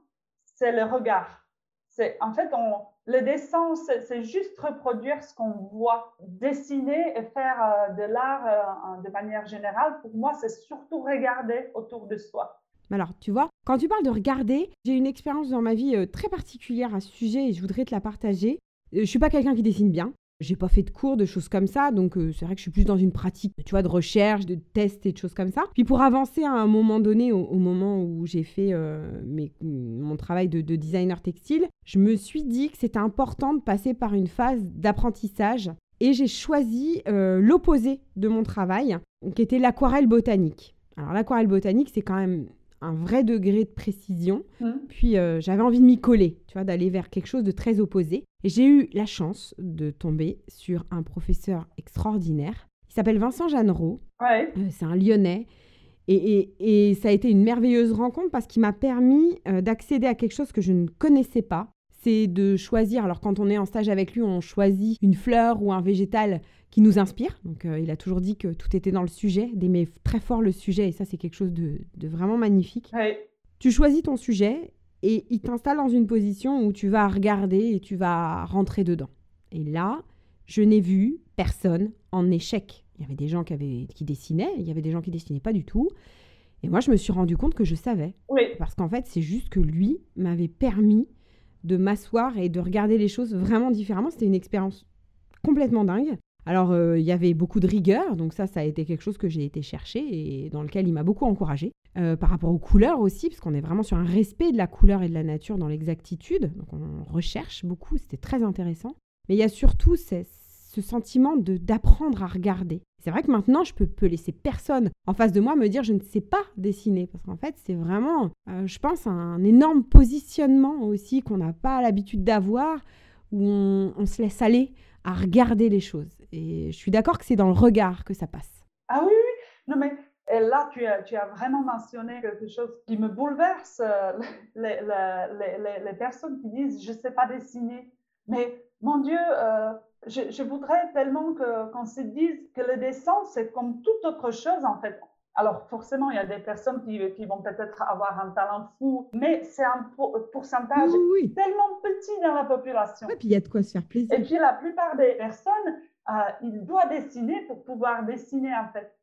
Speaker 2: c'est le regard. C'est, en fait, on, le dessin, c'est, juste reproduire ce qu'on voit. Dessiner et faire euh, de l'art euh, de manière générale, pour moi, c'est surtout regarder autour de soi.
Speaker 1: Alors, tu vois, quand tu parles de regarder, j'ai une expérience dans ma vie très particulière à ce sujet et je voudrais te la partager. Je suis pas quelqu'un qui dessine bien. J'ai pas fait de cours, de choses comme ça, donc euh, c'est vrai que je suis plus dans une pratique, tu vois, de recherche, de tests et de choses comme ça. Puis pour avancer à un moment donné, au, moment où j'ai fait euh, mon travail de, designer textile, je me suis dit que c'était important de passer par une phase d'apprentissage et j'ai choisi euh, l'opposé de mon travail, qui était l'aquarelle botanique. Alors l'aquarelle botanique, c'est quand même un vrai degré de précision. Mmh. Puis euh, j'avais envie de m'y coller, tu vois, d'aller vers quelque chose de très opposé. Et j'ai eu la chance de tomber sur un professeur extraordinaire. Il s'appelle Vincent Jeannereau. Euh, c'est un Lyonnais. Et, ça a été une merveilleuse rencontre parce qu'il m'a permis euh, d'accéder à quelque chose que je ne connaissais pas. C'est de choisir, alors quand on est en stage avec lui, on choisit une fleur ou un végétal qui nous inspire. Donc, euh, il a toujours dit que tout était dans le sujet, d'aimer très fort le sujet, et ça, c'est quelque chose de, vraiment magnifique. Tu choisis ton sujet et il t'installe dans une position où tu vas regarder et tu vas rentrer dedans. Et là, je n'ai vu personne en échec. Il y avait des gens qui, avaient, qui dessinaient, il y avait des gens qui dessinaient pas du tout. Et moi, je me suis rendu compte que je savais. Parce qu'en fait, c'est juste que lui m'avait permis de m'asseoir et de regarder les choses vraiment différemment. C'était une expérience complètement dingue. Alors, euh, il y avait beaucoup de rigueur, donc ça, ça a été quelque chose que j'ai été chercher et dans lequel il m'a beaucoup encouragé. Euh, par rapport aux couleurs aussi, parce qu'on est vraiment sur un respect de la couleur et de la nature dans l'exactitude. Donc, on recherche beaucoup, c'était très intéressant. Mais il y a surtout ce, sentiment d'apprendre à regarder. C'est vrai que maintenant, je peux, peux, laisser personne en face de moi me dire je ne sais pas dessiner. Parce qu'en fait, c'est vraiment, euh, je pense, un énorme positionnement aussi qu'on n'a pas l'habitude d'avoir, où on se laisse aller à regarder les choses. Et je suis d'accord que c'est dans le regard que ça passe.
Speaker 2: Ah oui. Non, mais et là, tu as, tu as vraiment mentionné quelque chose qui me bouleverse. Euh, [laughs] les, les, les, personnes qui disent Je ne sais pas dessiner. Mais mon Dieu, euh, je, je, voudrais tellement qu'on se dise que le dessin, c'est comme toute autre chose en fait. Alors forcément, il y a des personnes qui, qui vont peut-être avoir un talent fou, mais c'est un pourcentage tellement petit dans la population.
Speaker 1: Et puis il y a de quoi se faire plaisir.
Speaker 2: Et puis la plupart des personnes euh, il doit dessiner pour pouvoir dessiner en fait.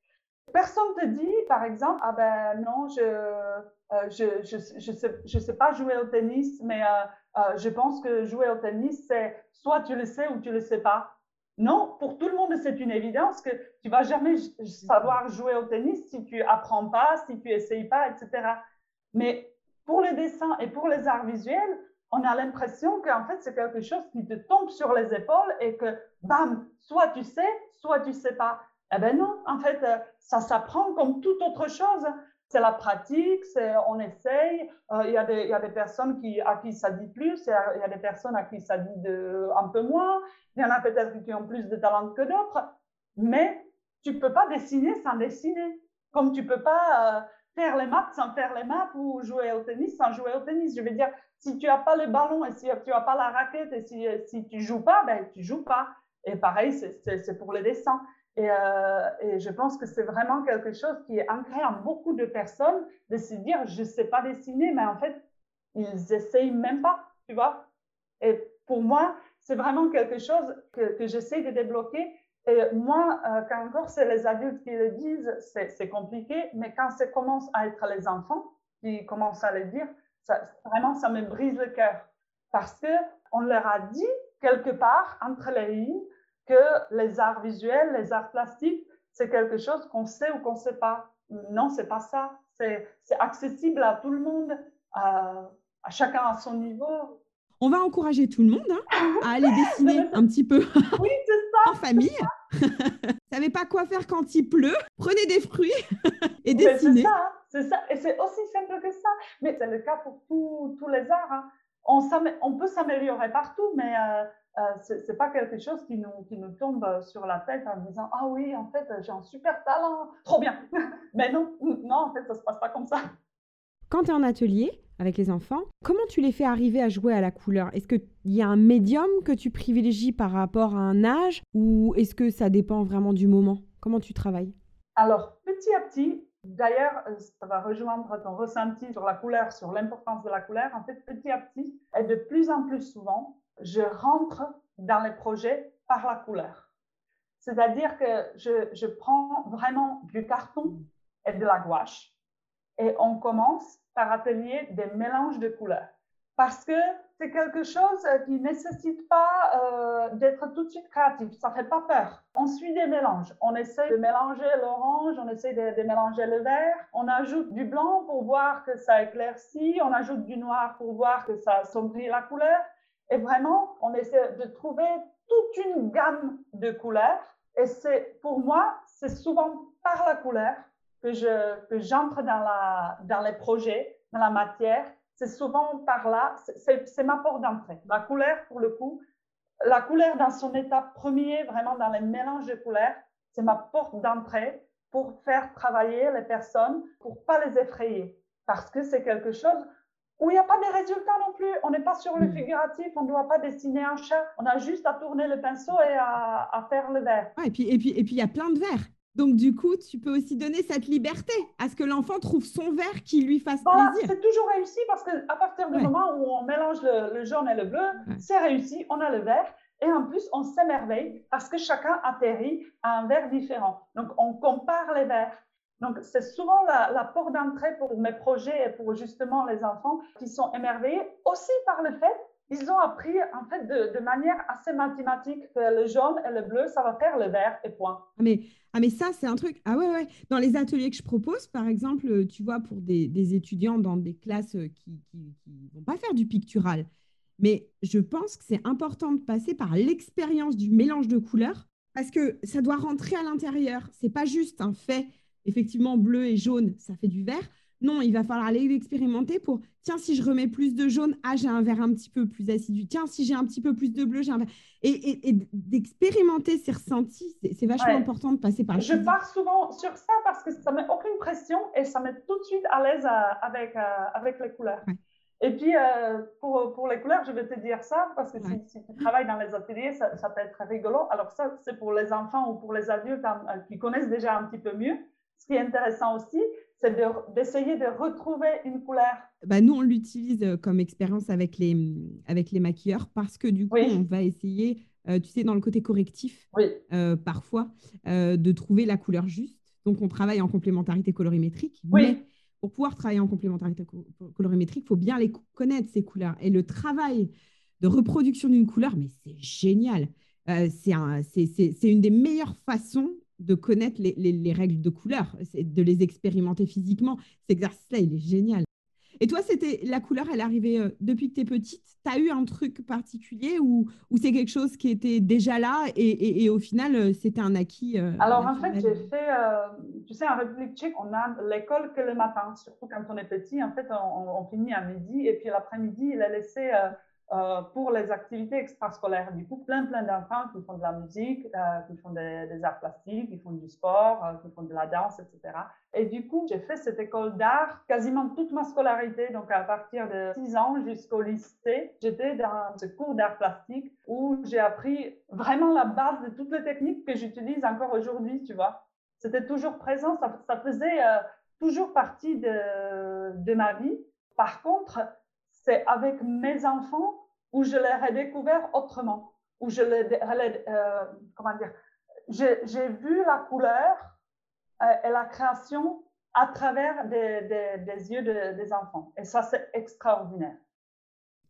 Speaker 2: Personne te dit, par exemple, ah ben non, je euh, je, je, je, sais, je sais pas jouer au tennis, mais euh, je pense que jouer au tennis, c'est soit tu le sais ou tu le sais pas. Non, pour tout le monde, c'est une évidence que tu vas jamais savoir jouer au tennis si tu apprends pas, si tu essayes pas, etc. Mais pour le dessin et pour les arts visuels, on a l'impression qu'en fait, c'est quelque chose qui te tombe sur les épaules et que, bam, soit tu sais, soit tu sais pas. Eh ben non, en fait, euh, ça s'apprend comme toute autre chose. C'est la pratique, c'est on essaye. Euh, il y, a des, y, a des personnes à qui ça dit plus, il y, a des personnes à qui ça dit un peu moins. Il y en a peut-être qui ont plus de talent que d'autres. Mais tu ne peux pas dessiner sans dessiner. Comme tu ne peux pas euh, faire les maths sans faire les maths ou jouer au tennis sans jouer au tennis. Je veux dire, si tu n'as pas le ballon et si tu n'as pas la raquette et si, si tu joues pas, ben, tu joues pas. Et pareil, c'est pour le dessin. Et, euh, et, je pense que c'est vraiment quelque chose qui est ancré en beaucoup de personnes de se dire, je ne sais pas dessiner, mais en fait, ils essayent même pas, tu vois. Et pour moi, c'est vraiment quelque chose que, que j'essaie de débloquer. Et moi, euh, quand encore c'est les adultes qui le disent, c'est compliqué, mais quand ça commence à être les enfants qui commencent à le dire, vraiment, ça me brise le cœur. Parce qu'on leur a dit quelque part, entre les lignes, que les arts visuels, les arts plastiques, c'est quelque chose qu'on sait ou qu'on ne sait pas. Non, c'est pas ça. C'est accessible à tout le monde, à, chacun à son niveau.
Speaker 1: On va encourager tout le monde hein, à aller [laughs] dessiner un petit peu [laughs]
Speaker 2: oui, ça.
Speaker 1: en famille. [laughs] savez pas quoi faire quand il pleut Prenez des fruits et
Speaker 2: dessinez. C'est ça, c'est ça. Et c'est aussi simple que ça. Mais c'est le cas pour tous les arts. Hein. On, on, peut s'améliorer partout, mais euh, euh, ce n'est pas quelque chose qui nous, qui nous tombe sur la tête en disant Ah oui, en fait, j'ai un super talent, trop bien. [laughs] Mais non, non, en fait, ça ne se passe pas comme ça.
Speaker 1: Quand tu es en atelier avec les enfants, comment tu les fais arriver à jouer à la couleur? Est-ce qu'il y a un médium que tu privilégies par rapport à un âge ou est-ce que ça dépend vraiment du moment? Comment tu travailles?
Speaker 2: Alors, petit à petit, D'ailleurs, euh, ça va rejoindre ton ressenti sur la couleur, sur l'importance de la couleur. En fait, petit à petit, et de plus en plus souvent, je rentre dans les projets par la couleur. C'est-à-dire que je, prends vraiment du carton et de la gouache et on commence par atelier des mélanges de couleurs. Parce que c'est quelque chose qui ne nécessite pas euh, d'être tout de suite créatif. Ça ne fait pas peur. On suit des mélanges. On essaie de mélanger l'orange, on essaie de, de, mélanger le vert. On ajoute du blanc pour voir que ça éclaircit. On ajoute du noir pour voir que ça assombrit la couleur. Et vraiment, on essaie de trouver toute une gamme de couleurs. Et c'est, pour moi, c'est souvent par la couleur que, je, que j'entre dans, la, dans les projets, dans la matière. C'est souvent par là, c'est, ma porte d'entrée. La couleur, pour le coup, la couleur dans son état premier, vraiment dans les mélanges de couleurs, c'est ma porte d'entrée pour faire travailler les personnes, pour pas les effrayer. Parce que c'est quelque chose où il n'y a pas de résultats non plus. On n'est pas sur le hmm. figuratif, on ne doit pas dessiner un chat. On a juste à tourner le pinceau et à, faire le verre.
Speaker 1: et puis et puis et puis il y a plein de verres. Donc du coup, tu peux aussi donner cette liberté à ce que l'enfant trouve son verre qui lui fasse voilà, plaisir.
Speaker 2: C'est toujours réussi parce qu'à partir du moment où on mélange le, jaune et le bleu, c'est réussi, on a le vert. Et en plus, on s'émerveille parce que chacun atterrit à un verre différent. Donc, on compare les verres. Donc, c'est souvent la, porte d'entrée pour mes projets et pour justement les enfants qui sont émerveillés aussi par le fait ils ont appris en fait de, manière assez mathématique que le jaune et le bleu, ça va faire le vert et point.
Speaker 1: Ah, mais, ah mais ça, c'est un truc. Ah ouais, ouais. Dans les ateliers que je propose, par exemple, tu vois, pour des, étudiants dans des classes qui ne vont pas faire du pictural, mais je pense que c'est important de passer par l'expérience du mélange de couleurs parce que ça doit rentrer à l'intérieur. C'est pas juste un fait effectivement bleu et jaune, ça fait du vert. Non, il va falloir aller l'expérimenter pour, tiens, si je remets plus de jaune, ah, j'ai un vert un petit peu plus assidu. Tiens, si j'ai un petit peu plus de bleu, j'ai un vert. Et, d'expérimenter ces ressentis, c'est vachement important de passer par
Speaker 2: Je pars souvent sur ça parce que ça ne met aucune pression et ça met tout de suite à l'aise euh, avec, euh, avec les couleurs. Et puis, euh, pour, pour, les couleurs, je vais te dire ça parce que si, tu travailles dans les ateliers, ça, ça peut être rigolo. Alors ça, c'est pour les enfants ou pour les adultes hein, qui connaissent déjà un petit peu mieux ce qui est intéressant aussi, c'est d'essayer de, retrouver une couleur.
Speaker 1: Bah, nous, on l'utilise euh, comme expérience avec les, avec les maquilleurs parce que du coup, on va essayer, euh, tu sais, dans le côté correctif, euh, parfois, de trouver la couleur juste. Donc, on travaille en complémentarité colorimétrique. Mais pour pouvoir travailler en complémentarité colorimétrique, il faut bien les connaître, ces couleurs. Et le travail de reproduction d'une couleur, mais c'est génial. c'est une des meilleures façons de connaître les, les règles de couleur, de les expérimenter physiquement. Cet exercice-là, il est génial. Et toi, c'était la couleur, elle arrivait euh, depuis que tu es petite? Tu as eu un truc particulier ou, ou c'est quelque chose qui était déjà là et, et, au final, euh, c'était un acquis
Speaker 2: euh, Alors, en fait, j'ai fait, tu sais, en République tchèque, on a l'école que le matin, surtout quand on est petit. En fait, on, on finit à midi et puis l'après-midi, il a laissé euh, pour les activités extrascolaires. Du coup, plein, plein d'enfants qui font de la musique, euh, qui font des, arts plastiques, qui font du sport, euh, qui font de la danse, etc. Et du coup, j'ai fait cette école d'art quasiment toute ma scolarité, donc à partir de 6 ans jusqu'au lycée. J'étais dans ce cours d'art plastique où j'ai appris vraiment la base de toutes les techniques que j'utilise encore aujourd'hui, tu vois. C'était toujours présent, ça, faisait toujours partie de ma vie. Par contre, c'est avec mes enfants où je les ai découverts autrement, où je les, euh, comment dire, j'ai vu la couleur euh, et la création à travers des, yeux des enfants. Et ça, c'est extraordinaire.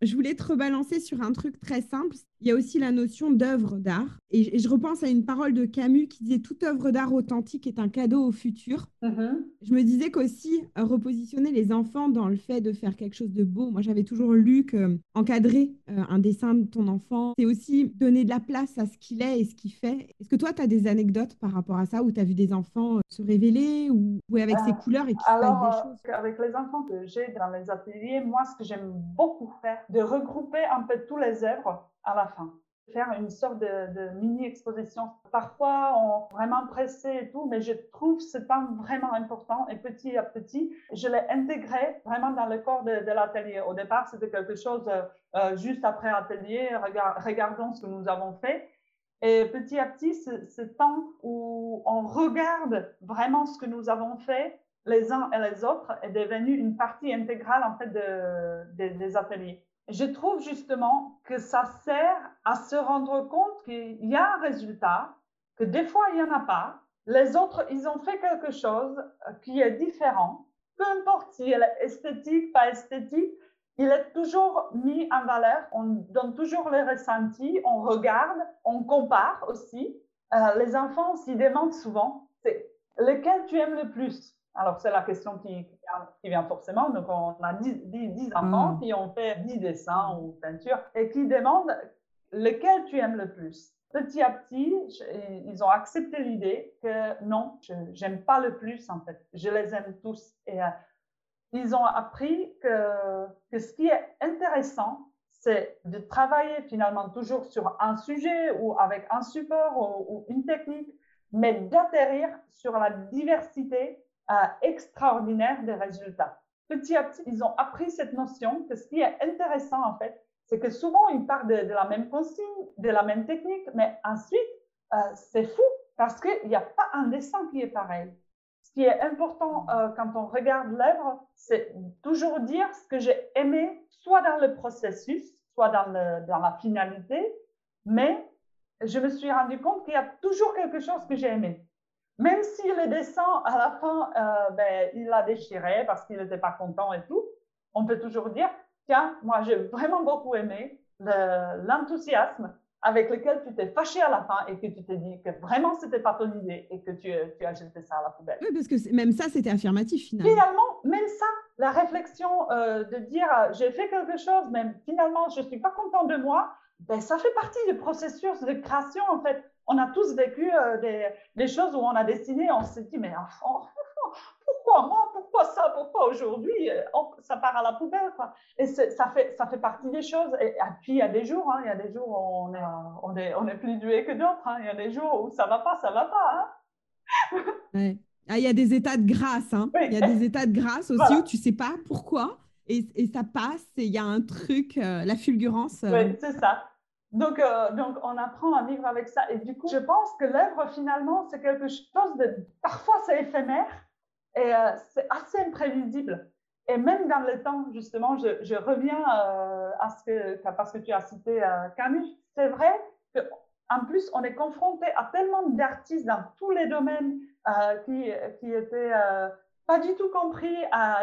Speaker 1: Je voulais te rebalancer sur un truc très simple. Il y a aussi la notion d'œuvre d'art. Et, je repense à une parole de Camus qui disait Toute œuvre d'art authentique est un cadeau au futur. Mm-hmm. Je me disais qu'aussi, euh, repositionner les enfants dans le fait de faire quelque chose de beau. Moi, j'avais toujours lu qu'encadrer euh, un dessin de ton enfant, c'est aussi donner de la place à ce qu'il est et ce qu'il fait. Est-ce que toi, tu as des anecdotes par rapport à ça où tu as vu des enfants euh, se révéler ou jouer avec ses couleurs et qui
Speaker 2: Alors, des choses? Avec les enfants que j'ai dans les ateliers, moi, ce que j'aime beaucoup faire, de regrouper un peu tous les œuvres à la fin. Faire une sorte de, mini-exposition. Parfois, on est vraiment pressé et tout, mais je trouve ce temps vraiment important et petit à petit, je l'ai intégré vraiment dans le corps de, l'atelier. Au départ, c'était quelque chose euh, euh, juste après l'atelier, regardons ce que nous avons fait. Et petit à petit, ce, temps où on regarde vraiment ce que nous avons fait, les uns et les autres, est devenu une partie intégrale en fait des ateliers je trouve justement que ça sert à se rendre compte qu'il y a un résultat, que des fois il n'y en a pas. Les autres, ils ont fait quelque chose euh, qui est différent. Peu importe si elle est esthétique, pas esthétique, il est toujours mis en valeur. On donne toujours les ressentis, on regarde, on compare aussi. Euh, les enfants s'y demandent souvent, c'est lequel tu aimes le plus? Alors, c'est la question qui, qui, vient forcément. Donc, on a 10, enfants qui ont fait 10 dessins ou peintures et qui demandent lequel tu aimes le plus. Petit à petit, ils ont accepté l'idée que non, je n'aime pas le plus en fait. Je les aime tous. Et euh, ils ont appris que, que ce qui est intéressant, c'est de travailler finalement toujours sur un sujet ou avec un support ou une technique, mais d'atterrir sur la diversité extraordinaire des résultats. Petit à petit, ils ont appris cette notion que ce qui est intéressant en fait, c'est que souvent ils partent de, la même consigne, de la même technique, mais ensuite, euh, c'est fou parce qu'il n'y a pas un dessin qui est pareil. Ce qui est important euh, quand on regarde l'œuvre, c'est toujours dire ce que j'ai aimé, soit dans le processus, soit dans la finalité, mais je me suis rendu compte qu'il y a toujours quelque chose que j'ai aimé. Même si le dessin, à la fin, euh, ben, il l'a déchiré parce qu'il n'était pas content et tout, on peut toujours dire, tiens, moi j'ai vraiment beaucoup aimé l'enthousiasme avec lequel tu t'es fâché à la fin et que tu t'es dit que vraiment c'était pas ton idée et que tu, tu, as jeté ça à la poubelle.
Speaker 1: Oui, parce que même ça, c'était affirmatif finalement.
Speaker 2: Finalement, même ça, la réflexion euh, de dire j'ai fait quelque chose, mais finalement je suis pas content de moi, ben, ça fait partie du processus de création en fait on a tous vécu euh, des, choses où on a dessiné, on s'est dit, mais enfant, [laughs] pourquoi moi, pourquoi ça, pourquoi aujourd'hui, euh, ça part à la poubelle, quoi. Et ça fait, ça fait partie des choses. Et, puis, il y a des jours, hein, il y a des jours où on est, on est, on est plus doué que d'autres. Hein. Il y a des jours où ça va pas, ça va pas.
Speaker 1: Hein. [laughs] Ah, il y a des états de grâce. Hein. Il y a des états de grâce aussi où tu sais pas pourquoi. Et, et ça passe et il y a un truc, euh, la fulgurance.
Speaker 2: Oui, c'est ça. Donc, euh, donc, on apprend à vivre avec ça. Et du coup, je pense que l'œuvre, finalement, c'est quelque chose de... Parfois, c'est éphémère et euh, c'est assez imprévisible. Et même dans le temps, justement, je, reviens euh, à ce que, parce que tu as cité Camus. C'est vrai qu'en plus, on est confronté à tellement d'artistes dans tous les domaines qui, qui étaient pas du tout compris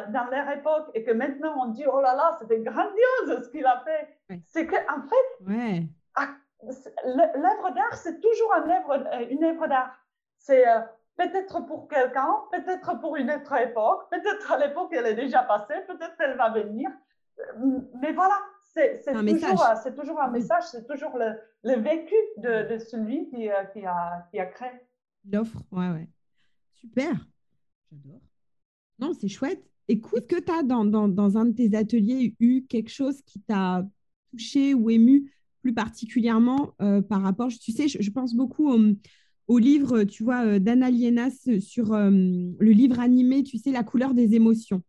Speaker 2: dans leur époque et que maintenant on dit oh là là, c'était grandiose ce qu'il a fait. C'est qu'en fait, ouais l'œuvre d'art, c'est toujours œuvre, une œuvre d'art. C'est peut-être pour quelqu'un, peut-être pour une autre époque, peut-être à l'époque elle est déjà passée, peut-être elle va venir. Mais voilà, c'est toujours, un message, c'est toujours le, le vécu de, de celui qui, qui, a, qui a créé.
Speaker 1: L'offre, ouais, ouais. Super. J'adore. Non, c'est chouette. Écoute, est-ce que tu as dans, dans, dans, un de tes ateliers eu quelque chose qui t'a touché ou ému? Plus particulièrement euh, par rapport, tu sais, je, pense beaucoup au, livre, tu vois, euh, d'Anna Lienas sur euh, le livre animé, tu sais, La couleur des émotions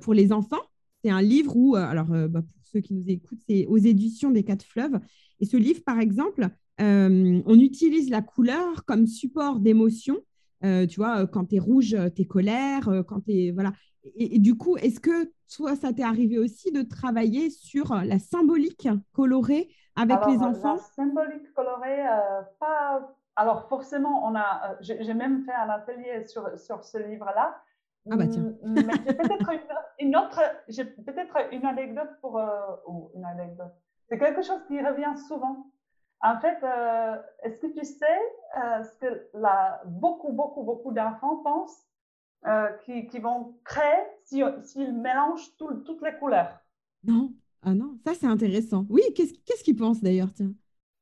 Speaker 1: pour les enfants. C'est un livre où, alors bah, pour ceux qui nous écoutent, c'est aux éditions des Quatre Fleuves. Et ce livre, par exemple, on utilise la couleur comme support d'émotion. Tu vois, quand tu es rouge, tu es colère, quand tu es. Voilà. Et, du coup, est-ce que toi, ça t'est arrivé aussi de travailler sur la symbolique colorée avec les enfants La
Speaker 2: symbolique colorée, euh, pas. Alors, forcément, on a. Euh, j'ai même fait un atelier sur, sur ce livre-là.
Speaker 1: Ah bah tiens.
Speaker 2: Mais j'ai peut-être une, autre. J'ai peut-être une anecdote pour. Euh, ou une anecdote. C'est quelque chose qui revient souvent. En fait, est-ce que tu sais ce que la, beaucoup, beaucoup, beaucoup d'enfants pensent euh, qui, qui, vont créer s'ils mélangent toutes les couleurs?
Speaker 1: Non, ah non, ça c'est intéressant. Oui, qu'est-ce qu'ils pensent d'ailleurs tiens?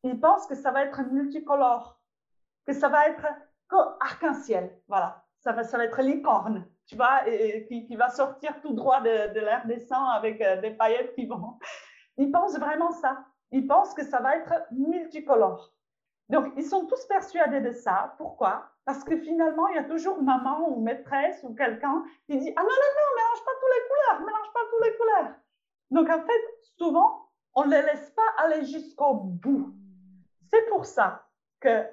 Speaker 2: Ils pensent que ça va être multicolore, que ça va être arc-en-ciel, voilà. Ça va, ça va être licorne, tu vois, et, qui, qui, va sortir tout droit de, de l'air des sangs avec euh, des paillettes qui vont. Ils pensent vraiment ça. Ils pensent que ça va être multicolore. Donc, ils sont tous persuadés de ça. Pourquoi? Parce que finalement, il y a toujours maman ou maîtresse ou quelqu'un qui dit Ah non, non, non, mélange pas toutes les couleurs, mélange pas toutes les couleurs. Donc, en fait, souvent, on ne les laisse pas aller jusqu'au bout. C'est pour ça que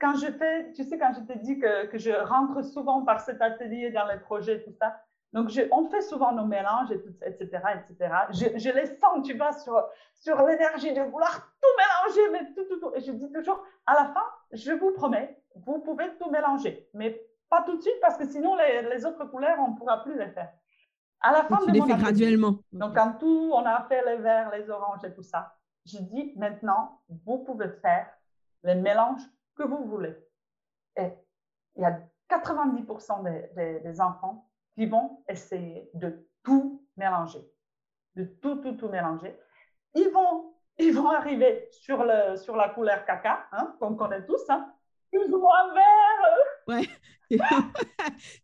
Speaker 2: quand je fais, tu sais, quand je te dis que, que je rentre souvent par cet atelier dans les projets, tout ça, donc, on fait souvent nos mélanges, et tout, etc., etc. Je, je, les sens, tu vois, sur, sur l'énergie de vouloir tout mélanger, mais tout, tout, tout. Et je dis toujours, à la fin, je vous promets, vous pouvez tout mélanger, mais pas tout de suite, parce que sinon, les, les autres couleurs, on ne pourra plus les faire.
Speaker 1: À la fin tu les fais graduellement.
Speaker 2: Donc, quand tout, on a fait les verts, les oranges et tout ça, je dis maintenant, vous pouvez faire les mélanges que vous voulez. Et il y a 90% des, des enfants qui vont essayer de tout mélanger, de tout, tout, tout mélanger. Ils vont, ils vont arriver sur, le, sur la couleur caca, hein, qu'on connaît tous, hein, plus ou moins vert.
Speaker 1: Ouais. [laughs]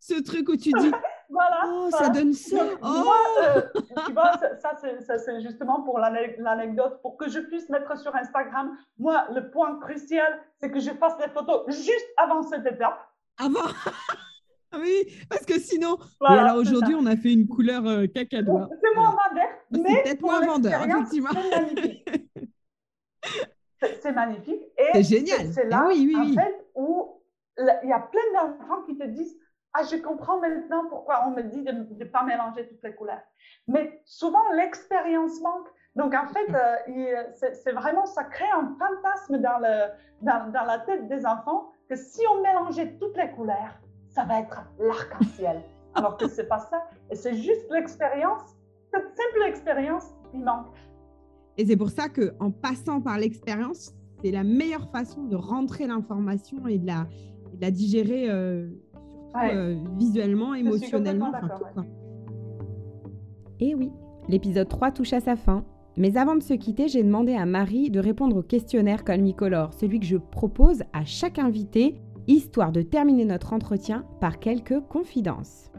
Speaker 1: Ce truc où tu dis, [laughs]
Speaker 2: voilà,
Speaker 1: oh, ça donne ça.
Speaker 2: Oh. Euh, tu vois, ça, ça c'est justement pour l'anecdote, pour que je puisse mettre sur Instagram. Moi, le point crucial, c'est que je fasse les photos juste avant cette étape.
Speaker 1: Avant [laughs] oui, parce que sinon. alors aujourd'hui, on a fait une couleur euh, cacadois.
Speaker 2: C'est moins vendeur.
Speaker 1: C'est peut-être moins vendeur, effectivement.
Speaker 2: C'est magnifique. c'est
Speaker 1: génial.
Speaker 2: C'est là, oui, oui, en fait, où il y a plein d'enfants qui te disent Ah, je comprends maintenant pourquoi on me dit de ne pas mélanger toutes les couleurs. Mais souvent, l'expérience manque. Donc, en fait, [laughs] euh, c'est vraiment, ça crée un fantasme dans, le, dans, dans la tête des enfants que si on mélangeait toutes les couleurs, ça va être l'arc-en-ciel. Alors que c'est pas ça. Et c'est juste l'expérience, cette simple expérience qui manque.
Speaker 1: Et c'est pour ça que en passant par l'expérience, c'est la meilleure façon de rentrer l'information et de la, de la digérer euh, euh, visuellement, émotionnellement. et oui, l'épisode 3 touche à sa fin. Mais avant de se quitter, j'ai demandé à Marie de répondre au questionnaire Colmicolore, celui que je propose à chaque invité histoire de terminer notre entretien par quelques confidences.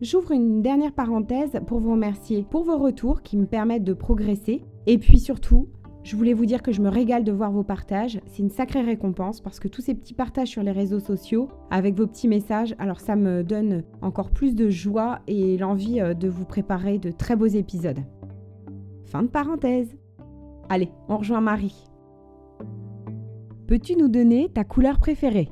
Speaker 1: J'ouvre une dernière parenthèse pour vous remercier pour vos retours qui me permettent de progresser. Et puis surtout, je voulais vous dire que je me régale de voir vos partages. C'est une sacrée récompense parce que tous ces petits partages sur les réseaux sociaux avec vos petits messages, alors ça me donne encore plus de joie et l'envie euh, de vous préparer de très beaux épisodes. Fin de parenthèse. Allez, on rejoint Marie. Peux-tu nous donner ta couleur préférée?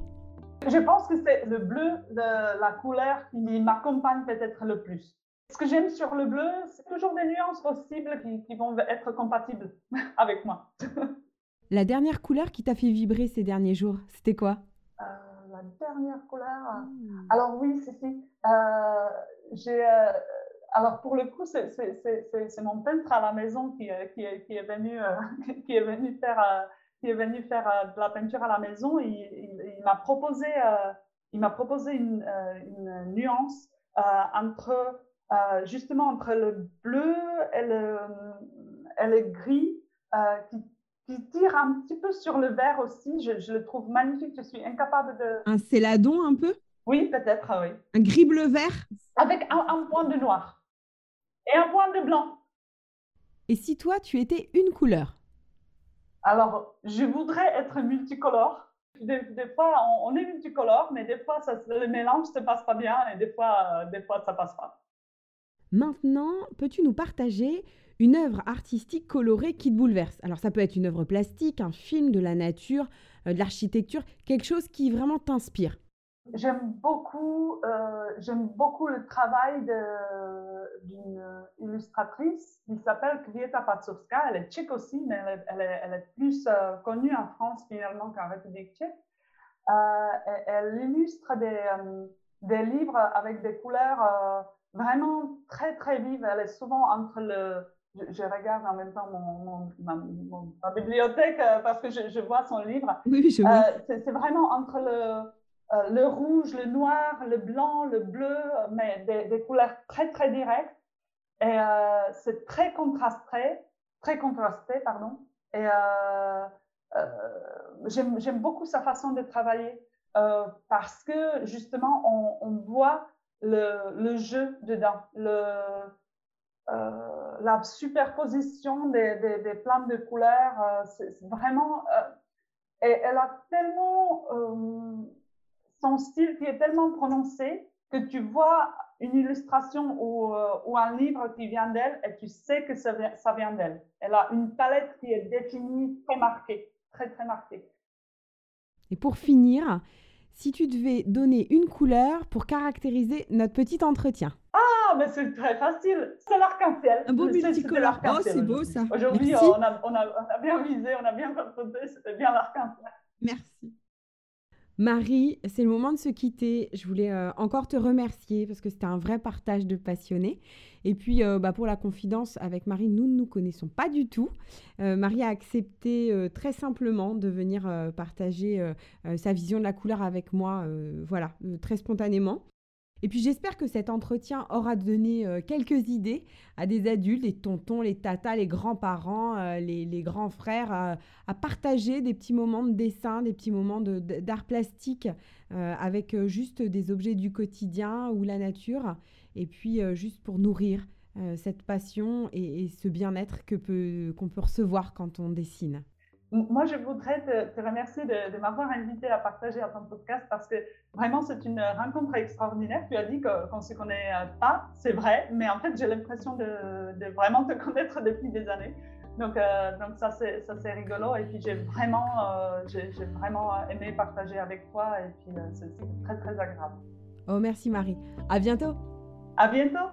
Speaker 2: Je pense que c'est le bleu, de la couleur qui m'accompagne peut-être le plus. Ce que j'aime sur le bleu, c'est toujours des nuances possibles qui, vont être compatibles [laughs] avec moi. [laughs]
Speaker 1: la dernière couleur qui t'a fait vibrer ces derniers jours, c'était quoi?
Speaker 2: Euh, La dernière couleur. Hmm. Alors oui, c'est si. Euh, j'ai, euh, alors pour le coup, c'est mon peintre à la maison qui, qui, qui est, venu, [laughs] qui est venu faire, qui est venu faire de la peinture à la maison. Il, il, m'a proposé, il m'a proposé une, une nuance entre justement entre le bleu et le, et le gris qui qui tire un petit peu sur le vert aussi. Je, le trouve magnifique. Je suis incapable de.
Speaker 1: Un céladon un peu?
Speaker 2: Oui, peut-être, oui.
Speaker 1: Un gris bleu vert?
Speaker 2: Avec un, point de noir et un point de blanc.
Speaker 1: Et si toi, tu étais une couleur?
Speaker 2: Alors, je voudrais être multicolore. Des, fois, on, est multicolore, mais des fois, ça, le mélange ne se passe pas bien et des fois, euh, des fois, ça passe pas.
Speaker 1: Maintenant, peux-tu nous partager une œuvre artistique colorée qui te bouleverse? Alors ça peut être une œuvre plastique, un film, de la nature, euh, de l'architecture, quelque chose qui vraiment t'inspire.
Speaker 2: J'aime beaucoup, euh, j'aime beaucoup le travail d'une illustratrice qui s'appelle Kvieta Patsovska. Elle est tchèque aussi, mais elle est, elle est, plus euh, connue en France finalement qu'en République tchèque. elle illustre des, des, livres avec des couleurs vraiment très très vives. Elle est souvent entre le, je, regarde en même temps mon, ma, bibliothèque euh, parce que je, vois son livre.
Speaker 1: Oui, je vois.
Speaker 2: Euh, c'est vraiment entre le, euh, le rouge, le noir, le blanc, le bleu, mais des, couleurs très, très directes. Et c'est très contrasté, très contrasté, pardon. Et j'aime beaucoup sa façon de travailler parce que justement, on, voit le, jeu dedans, euh, la superposition des, des, des, de couleurs, euh, c'est vraiment. Euh, et elle a tellement. Son style qui est tellement prononcé que tu vois une illustration ou, ou un livre qui vient d'elle et tu sais que ça vient, ça vient d'elle. Elle a une palette qui est définie, très marquée, très, très marquée.
Speaker 1: Et pour finir, si tu devais donner une couleur pour caractériser notre petit entretien
Speaker 2: ah, mais c'est très facile. C'est l'arc-en-ciel.
Speaker 1: Un beau multicolore. Oh, c'est beau ça.
Speaker 2: Aujourd'hui, on a, on, a, bien visé, on a bien [laughs] confronté. C'était bien l'arc-en-ciel.
Speaker 1: Merci. Marie, c'est le moment de se quitter. Je voulais euh, encore te remercier parce que c'était un vrai partage de passionnés. Et puis, euh, bah, pour la confidence, avec Marie, nous ne nous connaissons pas du tout. Euh, Marie a accepté très simplement de venir partager sa vision de la couleur avec moi, voilà, très spontanément. Et puis j'espère que cet entretien aura donné euh, quelques idées à des adultes, les tontons, les tatas, les grands-parents, euh, les, grands frères, à partager des petits moments de dessin, des petits moments d'art plastique euh, avec juste des objets du quotidien ou la nature, et puis juste pour nourrir cette passion et, ce bien-être que peut, qu'on peut recevoir quand on dessine.
Speaker 2: Moi, je voudrais te, remercier de, m'avoir invité à partager à ton podcast parce que vraiment, c'est une rencontre extraordinaire. Tu as dit qu'on ne se connaît pas, c'est vrai, mais en fait, j'ai l'impression de, vraiment te [laughs] connaître depuis des années. Donc, euh, donc ça, c'est rigolo. Et puis, j'ai vraiment, euh, j'ai vraiment aimé partager avec toi. Et puis, euh, c'est très, très agréable.
Speaker 1: Oh, merci Marie. À bientôt.
Speaker 2: À bientôt.